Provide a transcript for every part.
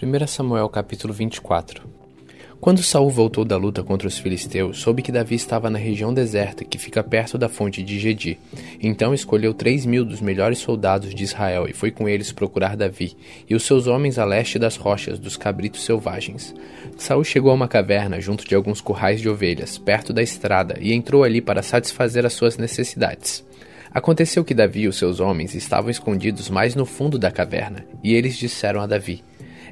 1 Samuel capítulo 24 Quando Saul voltou da luta contra os filisteus, soube que Davi estava na região deserta que fica perto da fonte de Gedi. Então escolheu três mil dos melhores soldados de Israel e foi com eles procurar Davi e os seus homens a leste das rochas dos cabritos selvagens. Saul chegou a uma caverna junto de alguns currais de ovelhas, perto da estrada, e entrou ali para satisfazer as suas necessidades. Aconteceu que Davi e os seus homens estavam escondidos mais no fundo da caverna, e eles disseram a Davi: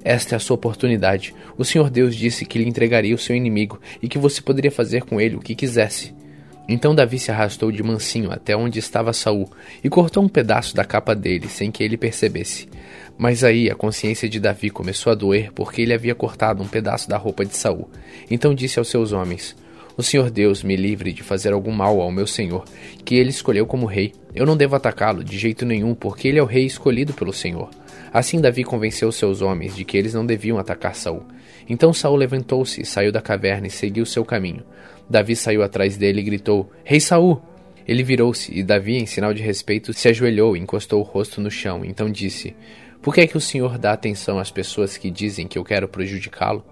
esta é a sua oportunidade. O Senhor Deus disse que lhe entregaria o seu inimigo e que você poderia fazer com ele o que quisesse. Então Davi se arrastou de mansinho até onde estava Saul e cortou um pedaço da capa dele sem que ele percebesse. Mas aí a consciência de Davi começou a doer porque ele havia cortado um pedaço da roupa de Saul. Então disse aos seus homens: O Senhor Deus me livre de fazer algum mal ao meu senhor, que ele escolheu como rei. Eu não devo atacá-lo de jeito nenhum, porque ele é o rei escolhido pelo Senhor. Assim Davi convenceu seus homens de que eles não deviam atacar Saul. Então Saul levantou-se, saiu da caverna e seguiu seu caminho. Davi saiu atrás dele e gritou: Rei Saul! Ele virou-se e Davi, em sinal de respeito, se ajoelhou e encostou o rosto no chão. Então disse: Por que é que o Senhor dá atenção às pessoas que dizem que eu quero prejudicá-lo?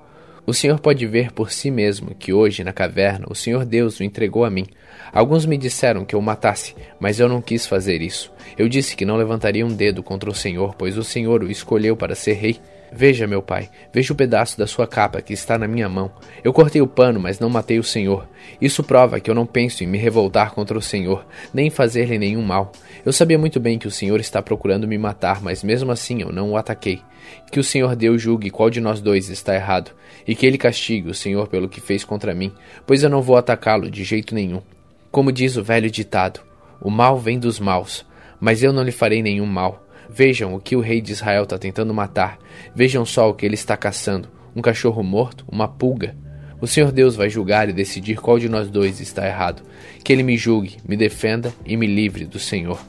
O Senhor pode ver por si mesmo que hoje, na caverna, o Senhor Deus o entregou a mim. Alguns me disseram que eu o matasse, mas eu não quis fazer isso. Eu disse que não levantaria um dedo contra o Senhor, pois o Senhor o escolheu para ser rei. Veja, meu pai, veja o pedaço da sua capa que está na minha mão. Eu cortei o pano, mas não matei o Senhor. Isso prova que eu não penso em me revoltar contra o Senhor, nem fazer-lhe nenhum mal. Eu sabia muito bem que o Senhor está procurando me matar, mas mesmo assim eu não o ataquei. Que o Senhor Deus julgue qual de nós dois está errado, e que ele castigue o Senhor pelo que fez contra mim, pois eu não vou atacá-lo de jeito nenhum. Como diz o velho ditado: o mal vem dos maus, mas eu não lhe farei nenhum mal. Vejam o que o rei de Israel está tentando matar. Vejam só o que ele está caçando: um cachorro morto, uma pulga. O Senhor Deus vai julgar e decidir qual de nós dois está errado. Que ele me julgue, me defenda e me livre do Senhor.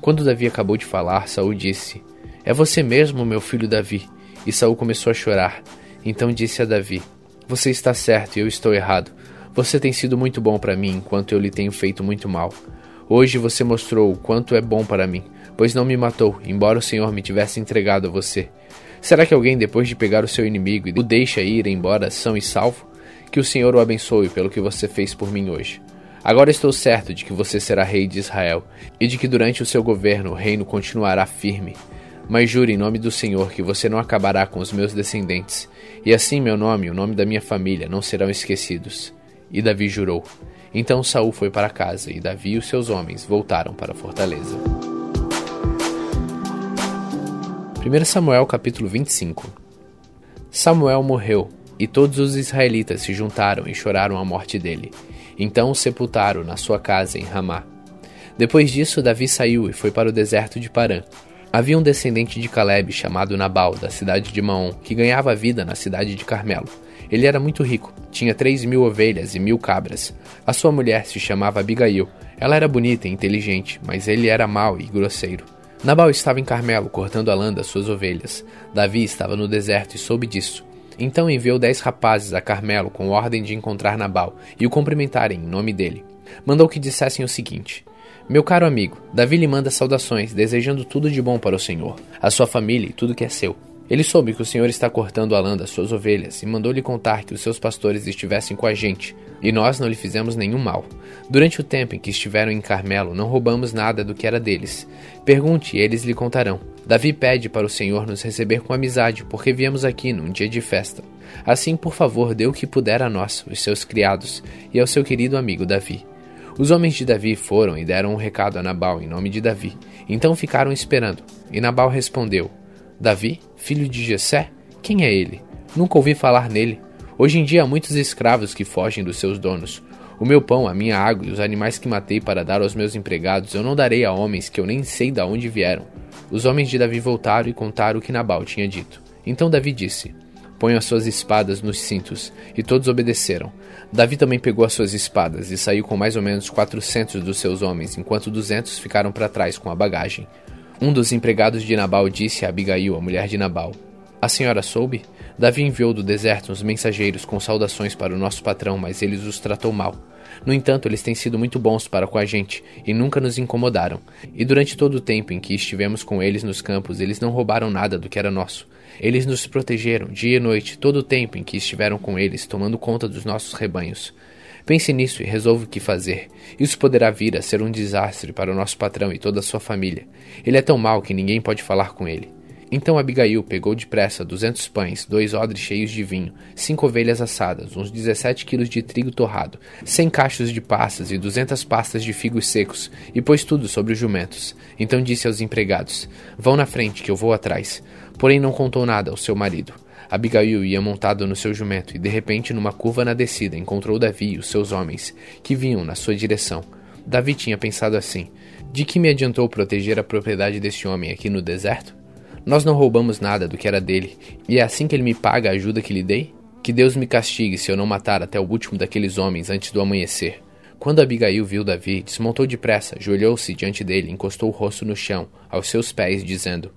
Quando Davi acabou de falar, Saul disse: É você mesmo, meu filho Davi. E Saul começou a chorar. Então disse a Davi: Você está certo e eu estou errado. Você tem sido muito bom para mim, enquanto eu lhe tenho feito muito mal. Hoje você mostrou o quanto é bom para mim pois não me matou, embora o Senhor me tivesse entregado a você. Será que alguém, depois de pegar o seu inimigo, o deixa ir embora são e salvo? Que o Senhor o abençoe pelo que você fez por mim hoje. Agora estou certo de que você será rei de Israel, e de que durante o seu governo o reino continuará firme. Mas jure em nome do Senhor que você não acabará com os meus descendentes, e assim meu nome e o nome da minha família não serão esquecidos. E Davi jurou. Então Saul foi para casa, e Davi e os seus homens voltaram para a fortaleza. 1 Samuel capítulo 25 Samuel morreu, e todos os israelitas se juntaram e choraram a morte dele. Então o sepultaram na sua casa em Ramá. Depois disso, Davi saiu e foi para o deserto de Parã. Havia um descendente de Caleb chamado Nabal, da cidade de Maom, que ganhava vida na cidade de Carmelo. Ele era muito rico, tinha três mil ovelhas e mil cabras. A sua mulher se chamava Abigail. Ela era bonita e inteligente, mas ele era mau e grosseiro. Nabal estava em Carmelo, cortando a lã das suas ovelhas. Davi estava no deserto e soube disso. Então enviou dez rapazes a Carmelo com ordem de encontrar Nabal e o cumprimentarem em nome dele. Mandou que dissessem o seguinte: Meu caro amigo, Davi lhe manda saudações, desejando tudo de bom para o Senhor, a sua família e tudo que é seu. Ele soube que o Senhor está cortando a lã das suas ovelhas e mandou-lhe contar que os seus pastores estivessem com a gente, e nós não lhe fizemos nenhum mal. Durante o tempo em que estiveram em Carmelo, não roubamos nada do que era deles. Pergunte e eles lhe contarão. Davi pede para o Senhor nos receber com amizade, porque viemos aqui num dia de festa. Assim, por favor, dê o que puder a nós, os seus criados, e ao seu querido amigo Davi. Os homens de Davi foram e deram um recado a Nabal em nome de Davi. Então ficaram esperando. E Nabal respondeu: Davi, filho de Jessé? Quem é ele? Nunca ouvi falar nele. Hoje em dia há muitos escravos que fogem dos seus donos. O meu pão, a minha água e os animais que matei para dar aos meus empregados eu não darei a homens que eu nem sei de onde vieram. Os homens de Davi voltaram e contaram o que Nabal tinha dito. Então Davi disse: Ponham as suas espadas nos cintos. E todos obedeceram. Davi também pegou as suas espadas e saiu com mais ou menos quatrocentos dos seus homens, enquanto duzentos ficaram para trás com a bagagem. Um dos empregados de Nabal disse a Abigail, a mulher de Nabal: A senhora soube? Davi enviou do deserto uns mensageiros com saudações para o nosso patrão, mas eles os tratou mal. No entanto, eles têm sido muito bons para com a gente e nunca nos incomodaram. E durante todo o tempo em que estivemos com eles nos campos, eles não roubaram nada do que era nosso. Eles nos protegeram dia e noite, todo o tempo em que estiveram com eles, tomando conta dos nossos rebanhos. Pense nisso e resolva o que fazer. Isso poderá vir a ser um desastre para o nosso patrão e toda a sua família. Ele é tão mau que ninguém pode falar com ele. Então Abigail pegou depressa duzentos pães, dois odres cheios de vinho, cinco ovelhas assadas, uns dezessete quilos de trigo torrado, cem cachos de passas e duzentas pastas de figos secos, e pôs tudo sobre os jumentos. Então disse aos empregados: Vão na frente, que eu vou atrás. Porém não contou nada ao seu marido. Abigail ia montado no seu jumento e de repente, numa curva na descida, encontrou Davi e os seus homens, que vinham na sua direção. Davi tinha pensado assim: De que me adiantou proteger a propriedade deste homem aqui no deserto? Nós não roubamos nada do que era dele, e é assim que ele me paga a ajuda que lhe dei? Que Deus me castigue se eu não matar até o último daqueles homens antes do amanhecer. Quando Abigail viu Davi, desmontou depressa, ajoelhou-se diante dele, encostou o rosto no chão, aos seus pés, dizendo: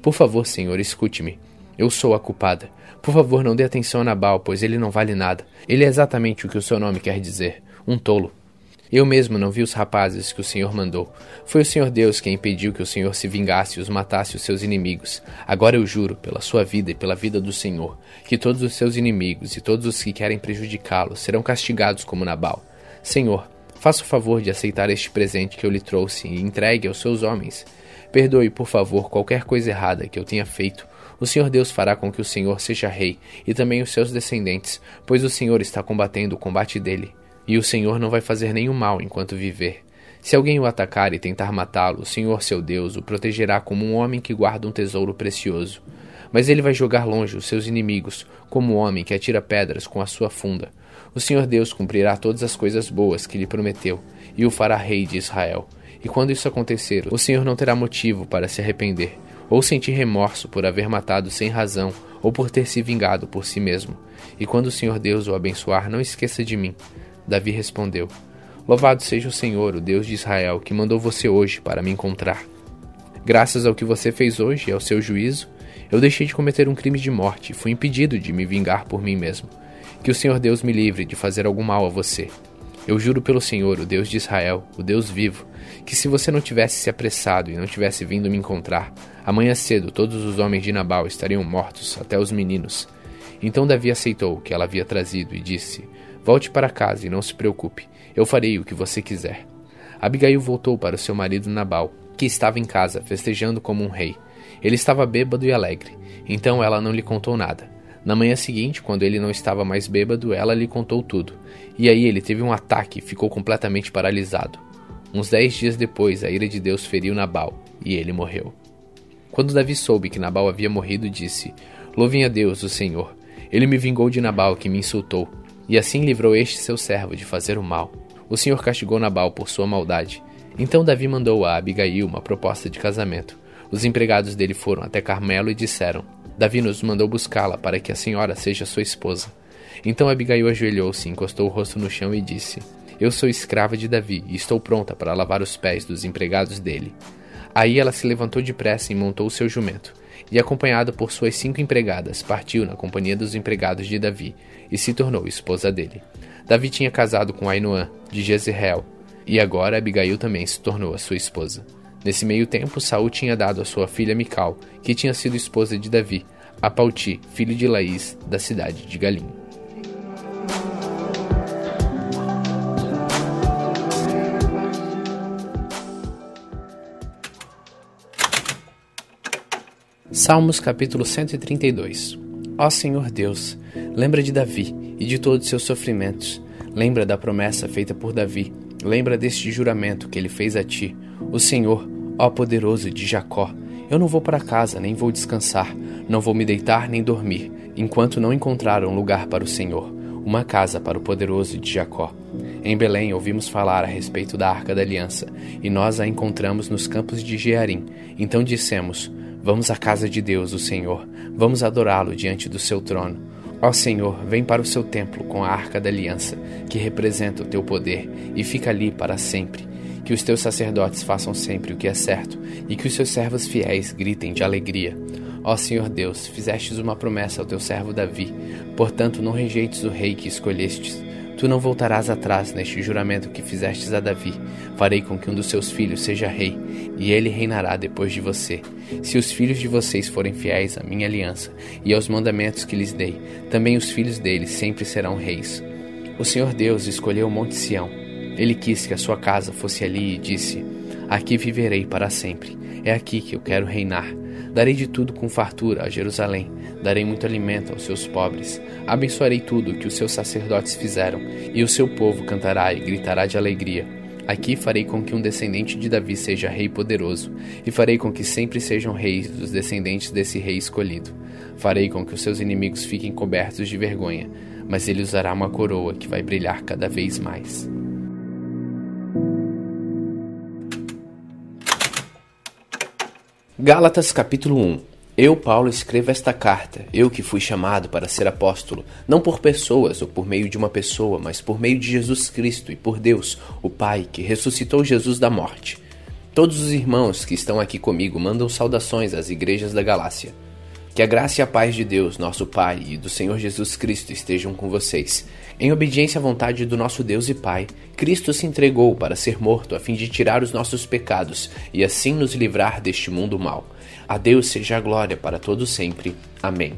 Por favor, senhor, escute-me. Eu sou a culpada. Por favor, não dê atenção a Nabal, pois ele não vale nada. Ele é exatamente o que o seu nome quer dizer: um tolo. Eu mesmo não vi os rapazes que o Senhor mandou. Foi o Senhor Deus quem impediu que o Senhor se vingasse e os matasse os seus inimigos. Agora eu juro, pela sua vida e pela vida do Senhor, que todos os seus inimigos e todos os que querem prejudicá-lo serão castigados como Nabal. Senhor, faça o favor de aceitar este presente que eu lhe trouxe e entregue aos seus homens. Perdoe, por favor, qualquer coisa errada que eu tenha feito. O Senhor Deus fará com que o Senhor seja rei e também os seus descendentes, pois o Senhor está combatendo o combate dele. E o Senhor não vai fazer nenhum mal enquanto viver. Se alguém o atacar e tentar matá-lo, o Senhor seu Deus o protegerá como um homem que guarda um tesouro precioso. Mas ele vai jogar longe os seus inimigos, como um homem que atira pedras com a sua funda. O Senhor Deus cumprirá todas as coisas boas que lhe prometeu, e o fará rei de Israel. E quando isso acontecer, o Senhor não terá motivo para se arrepender, ou sentir remorso por haver matado sem razão, ou por ter se vingado por si mesmo. E quando o Senhor Deus o abençoar, não esqueça de mim. Davi respondeu: Louvado seja o Senhor, o Deus de Israel, que mandou você hoje para me encontrar. Graças ao que você fez hoje e ao seu juízo, eu deixei de cometer um crime de morte e fui impedido de me vingar por mim mesmo. Que o Senhor Deus me livre de fazer algum mal a você. Eu juro pelo Senhor, o Deus de Israel, o Deus vivo, que se você não tivesse se apressado e não tivesse vindo me encontrar, amanhã cedo todos os homens de Nabal estariam mortos, até os meninos. Então Davi aceitou o que ela havia trazido e disse: Volte para casa e não se preocupe, eu farei o que você quiser. Abigail voltou para seu marido Nabal, que estava em casa, festejando como um rei. Ele estava bêbado e alegre, então ela não lhe contou nada. Na manhã seguinte, quando ele não estava mais bêbado, ela lhe contou tudo. E aí ele teve um ataque e ficou completamente paralisado. Uns dez dias depois, a ira de Deus feriu Nabal, e ele morreu. Quando Davi soube que Nabal havia morrido, disse: Louvem a Deus, o Senhor. Ele me vingou de Nabal, que me insultou, e assim livrou este seu servo de fazer o mal. O Senhor castigou Nabal por sua maldade. Então Davi mandou a Abigail uma proposta de casamento. Os empregados dele foram até Carmelo e disseram: Davi nos mandou buscá-la para que a senhora seja sua esposa. Então Abigail ajoelhou-se, encostou o rosto no chão e disse: Eu sou escrava de Davi e estou pronta para lavar os pés dos empregados dele. Aí ela se levantou depressa e montou seu jumento e, acompanhada por suas cinco empregadas, partiu na companhia dos empregados de Davi e se tornou esposa dele. Davi tinha casado com Ainoã, de Jezreel, e agora Abigail também se tornou a sua esposa. Nesse meio tempo, Saul tinha dado a sua filha Mical, que tinha sido esposa de Davi, a Pauti, filho de Laís, da cidade de Galim. Salmos capítulo 132 Ó Senhor Deus, lembra de Davi e de todos seus sofrimentos. Lembra da promessa feita por Davi. Lembra deste juramento que ele fez a ti. O Senhor, ó poderoso de Jacó, eu não vou para casa, nem vou descansar, não vou me deitar nem dormir, enquanto não encontrar um lugar para o Senhor, uma casa para o poderoso de Jacó. Em Belém ouvimos falar a respeito da Arca da Aliança, e nós a encontramos nos campos de Jearim. Então dissemos: Vamos à casa de Deus, o Senhor. Vamos adorá-lo diante do seu trono. Ó Senhor, vem para o seu templo com a arca da aliança, que representa o teu poder, e fica ali para sempre. Que os teus sacerdotes façam sempre o que é certo, e que os seus servos fiéis gritem de alegria. Ó Senhor Deus, fizestes uma promessa ao teu servo Davi, portanto não rejeites o rei que escolhestes. Tu não voltarás atrás neste juramento que fizestes a Davi. Farei com que um dos seus filhos seja rei, e ele reinará depois de você. Se os filhos de vocês forem fiéis à minha aliança e aos mandamentos que lhes dei, também os filhos deles sempre serão reis. O Senhor Deus escolheu o Monte Sião. Ele quis que a sua casa fosse ali e disse: Aqui viverei para sempre. É aqui que eu quero reinar. Darei de tudo com fartura a Jerusalém, darei muito alimento aos seus pobres. Abençoarei tudo o que os seus sacerdotes fizeram, e o seu povo cantará e gritará de alegria. Aqui farei com que um descendente de Davi seja rei poderoso, e farei com que sempre sejam reis os descendentes desse rei escolhido. Farei com que os seus inimigos fiquem cobertos de vergonha, mas ele usará uma coroa que vai brilhar cada vez mais. Gálatas capítulo 1 Eu, Paulo, escrevo esta carta, eu que fui chamado para ser apóstolo, não por pessoas ou por meio de uma pessoa, mas por meio de Jesus Cristo e por Deus, o Pai, que ressuscitou Jesus da morte. Todos os irmãos que estão aqui comigo mandam saudações às igrejas da Galácia. Que a graça e a paz de Deus, nosso Pai, e do Senhor Jesus Cristo estejam com vocês. Em obediência à vontade do nosso Deus e Pai, Cristo se entregou para ser morto a fim de tirar os nossos pecados e assim nos livrar deste mundo mau. A Deus seja a glória para todos sempre. Amém.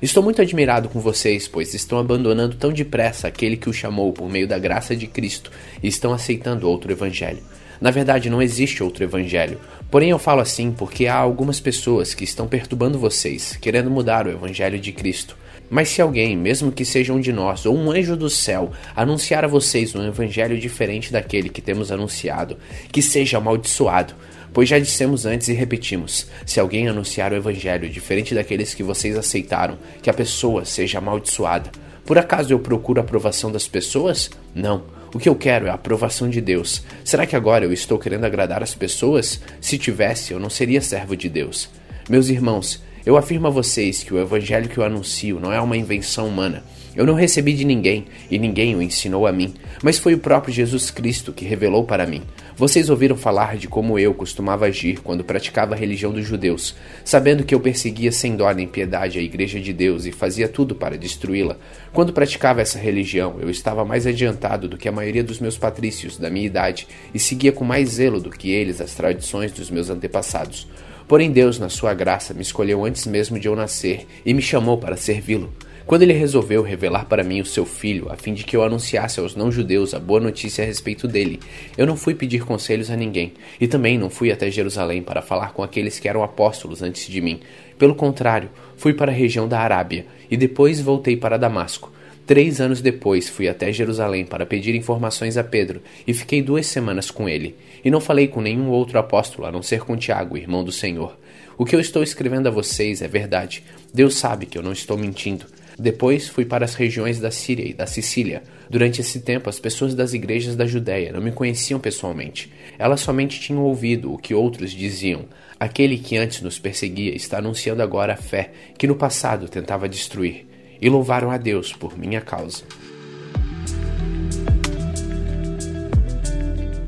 Estou muito admirado com vocês, pois estão abandonando tão depressa aquele que o chamou por meio da graça de Cristo e estão aceitando outro evangelho. Na verdade, não existe outro evangelho. Porém, eu falo assim porque há algumas pessoas que estão perturbando vocês, querendo mudar o evangelho de Cristo. Mas se alguém, mesmo que seja um de nós ou um anjo do céu, anunciar a vocês um evangelho diferente daquele que temos anunciado, que seja amaldiçoado. Pois já dissemos antes e repetimos: se alguém anunciar o evangelho diferente daqueles que vocês aceitaram, que a pessoa seja amaldiçoada. Por acaso eu procuro a aprovação das pessoas? Não. O que eu quero é a aprovação de Deus. Será que agora eu estou querendo agradar as pessoas? Se tivesse, eu não seria servo de Deus. Meus irmãos, eu afirmo a vocês que o evangelho que eu anuncio não é uma invenção humana. Eu não recebi de ninguém e ninguém o ensinou a mim, mas foi o próprio Jesus Cristo que revelou para mim. Vocês ouviram falar de como eu costumava agir quando praticava a religião dos judeus, sabendo que eu perseguia sem dó nem piedade a igreja de Deus e fazia tudo para destruí-la. Quando praticava essa religião, eu estava mais adiantado do que a maioria dos meus patrícios da minha idade e seguia com mais zelo do que eles as tradições dos meus antepassados. Porém, Deus, na sua graça, me escolheu antes mesmo de eu nascer e me chamou para servi-lo. Quando ele resolveu revelar para mim o seu filho, a fim de que eu anunciasse aos não-judeus a boa notícia a respeito dele, eu não fui pedir conselhos a ninguém, e também não fui até Jerusalém para falar com aqueles que eram apóstolos antes de mim. Pelo contrário, fui para a região da Arábia, e depois voltei para Damasco. Três anos depois, fui até Jerusalém para pedir informações a Pedro e fiquei duas semanas com ele. E não falei com nenhum outro apóstolo a não ser com Tiago, irmão do Senhor. O que eu estou escrevendo a vocês é verdade. Deus sabe que eu não estou mentindo. Depois fui para as regiões da Síria e da Sicília. Durante esse tempo, as pessoas das igrejas da Judéia não me conheciam pessoalmente. Elas somente tinham ouvido o que outros diziam. Aquele que antes nos perseguia está anunciando agora a fé que no passado tentava destruir. E louvaram a Deus por minha causa.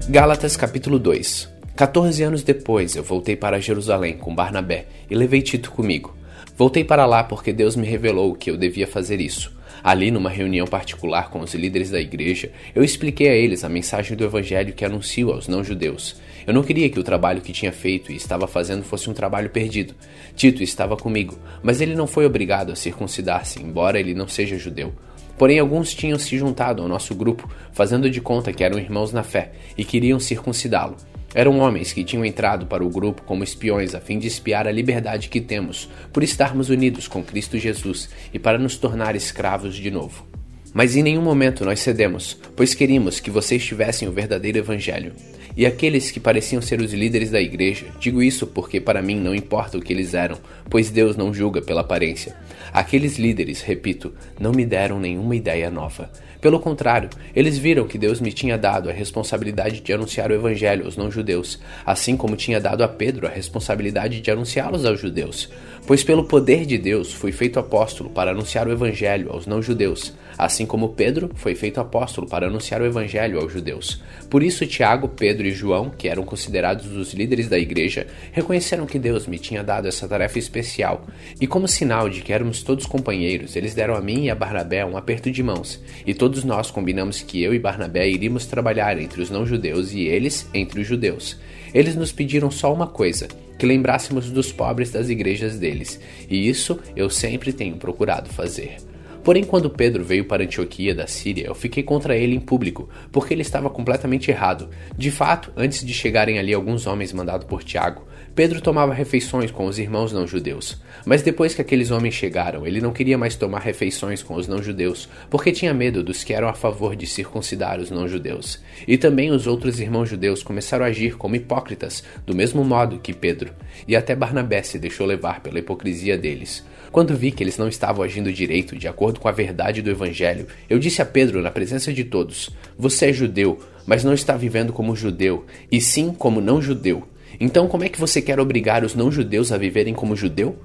Gálatas capítulo 2 14 anos depois, eu voltei para Jerusalém com Barnabé e levei Tito comigo. Voltei para lá porque Deus me revelou que eu devia fazer isso. Ali, numa reunião particular com os líderes da igreja, eu expliquei a eles a mensagem do evangelho que anuncio aos não-judeus. Eu não queria que o trabalho que tinha feito e estava fazendo fosse um trabalho perdido. Tito estava comigo, mas ele não foi obrigado a circuncidar-se, embora ele não seja judeu. Porém, alguns tinham se juntado ao nosso grupo, fazendo de conta que eram irmãos na fé, e queriam circuncidá-lo. Eram homens que tinham entrado para o grupo como espiões a fim de espiar a liberdade que temos por estarmos unidos com Cristo Jesus e para nos tornar escravos de novo. Mas em nenhum momento nós cedemos, pois queríamos que vocês tivessem o verdadeiro Evangelho. E aqueles que pareciam ser os líderes da igreja, digo isso porque para mim não importa o que eles eram, pois Deus não julga pela aparência. Aqueles líderes, repito, não me deram nenhuma ideia nova. Pelo contrário, eles viram que Deus me tinha dado a responsabilidade de anunciar o Evangelho aos não-judeus, assim como tinha dado a Pedro a responsabilidade de anunciá-los aos judeus. Pois pelo poder de Deus fui feito apóstolo para anunciar o Evangelho aos não-judeus, assim assim como Pedro foi feito apóstolo para anunciar o evangelho aos judeus. Por isso, Tiago, Pedro e João, que eram considerados os líderes da igreja, reconheceram que Deus me tinha dado essa tarefa especial, e como sinal de que éramos todos companheiros, eles deram a mim e a Barnabé um aperto de mãos, e todos nós combinamos que eu e Barnabé iríamos trabalhar entre os não-judeus e eles entre os judeus. Eles nos pediram só uma coisa: que lembrássemos dos pobres das igrejas deles, e isso eu sempre tenho procurado fazer. Porém, quando Pedro veio para Antioquia da Síria, eu fiquei contra ele em público, porque ele estava completamente errado. De fato, antes de chegarem ali alguns homens mandados por Tiago, Pedro tomava refeições com os irmãos não-judeus. Mas depois que aqueles homens chegaram, ele não queria mais tomar refeições com os não-judeus, porque tinha medo dos que eram a favor de circuncidar os não-judeus. E também os outros irmãos judeus começaram a agir como hipócritas, do mesmo modo que Pedro, e até Barnabé se deixou levar pela hipocrisia deles. Quando vi que eles não estavam agindo direito, de acordo com a verdade do Evangelho, eu disse a Pedro, na presença de todos: Você é judeu, mas não está vivendo como judeu, e sim como não judeu. Então, como é que você quer obrigar os não-judeus a viverem como judeu?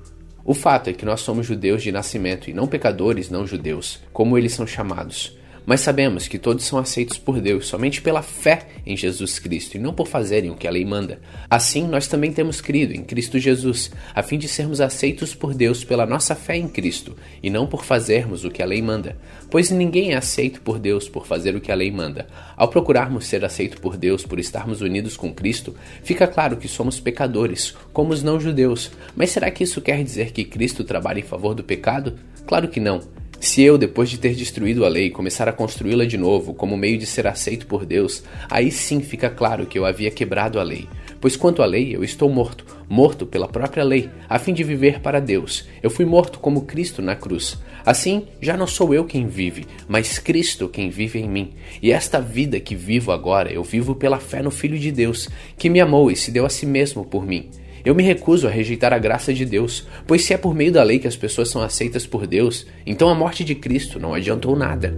O fato é que nós somos judeus de nascimento e não pecadores não judeus, como eles são chamados. Mas sabemos que todos são aceitos por Deus somente pela fé em Jesus Cristo e não por fazerem o que a lei manda. Assim, nós também temos crido em Cristo Jesus, a fim de sermos aceitos por Deus pela nossa fé em Cristo e não por fazermos o que a lei manda. Pois ninguém é aceito por Deus por fazer o que a lei manda. Ao procurarmos ser aceito por Deus por estarmos unidos com Cristo, fica claro que somos pecadores, como os não-judeus. Mas será que isso quer dizer que Cristo trabalha em favor do pecado? Claro que não. Se eu, depois de ter destruído a lei, começar a construí-la de novo como meio de ser aceito por Deus, aí sim fica claro que eu havia quebrado a lei. Pois quanto à lei, eu estou morto, morto pela própria lei, a fim de viver para Deus. Eu fui morto como Cristo na cruz. Assim, já não sou eu quem vive, mas Cristo quem vive em mim. E esta vida que vivo agora, eu vivo pela fé no Filho de Deus, que me amou e se deu a si mesmo por mim. Eu me recuso a rejeitar a graça de Deus, pois se é por meio da lei que as pessoas são aceitas por Deus, então a morte de Cristo não adiantou nada.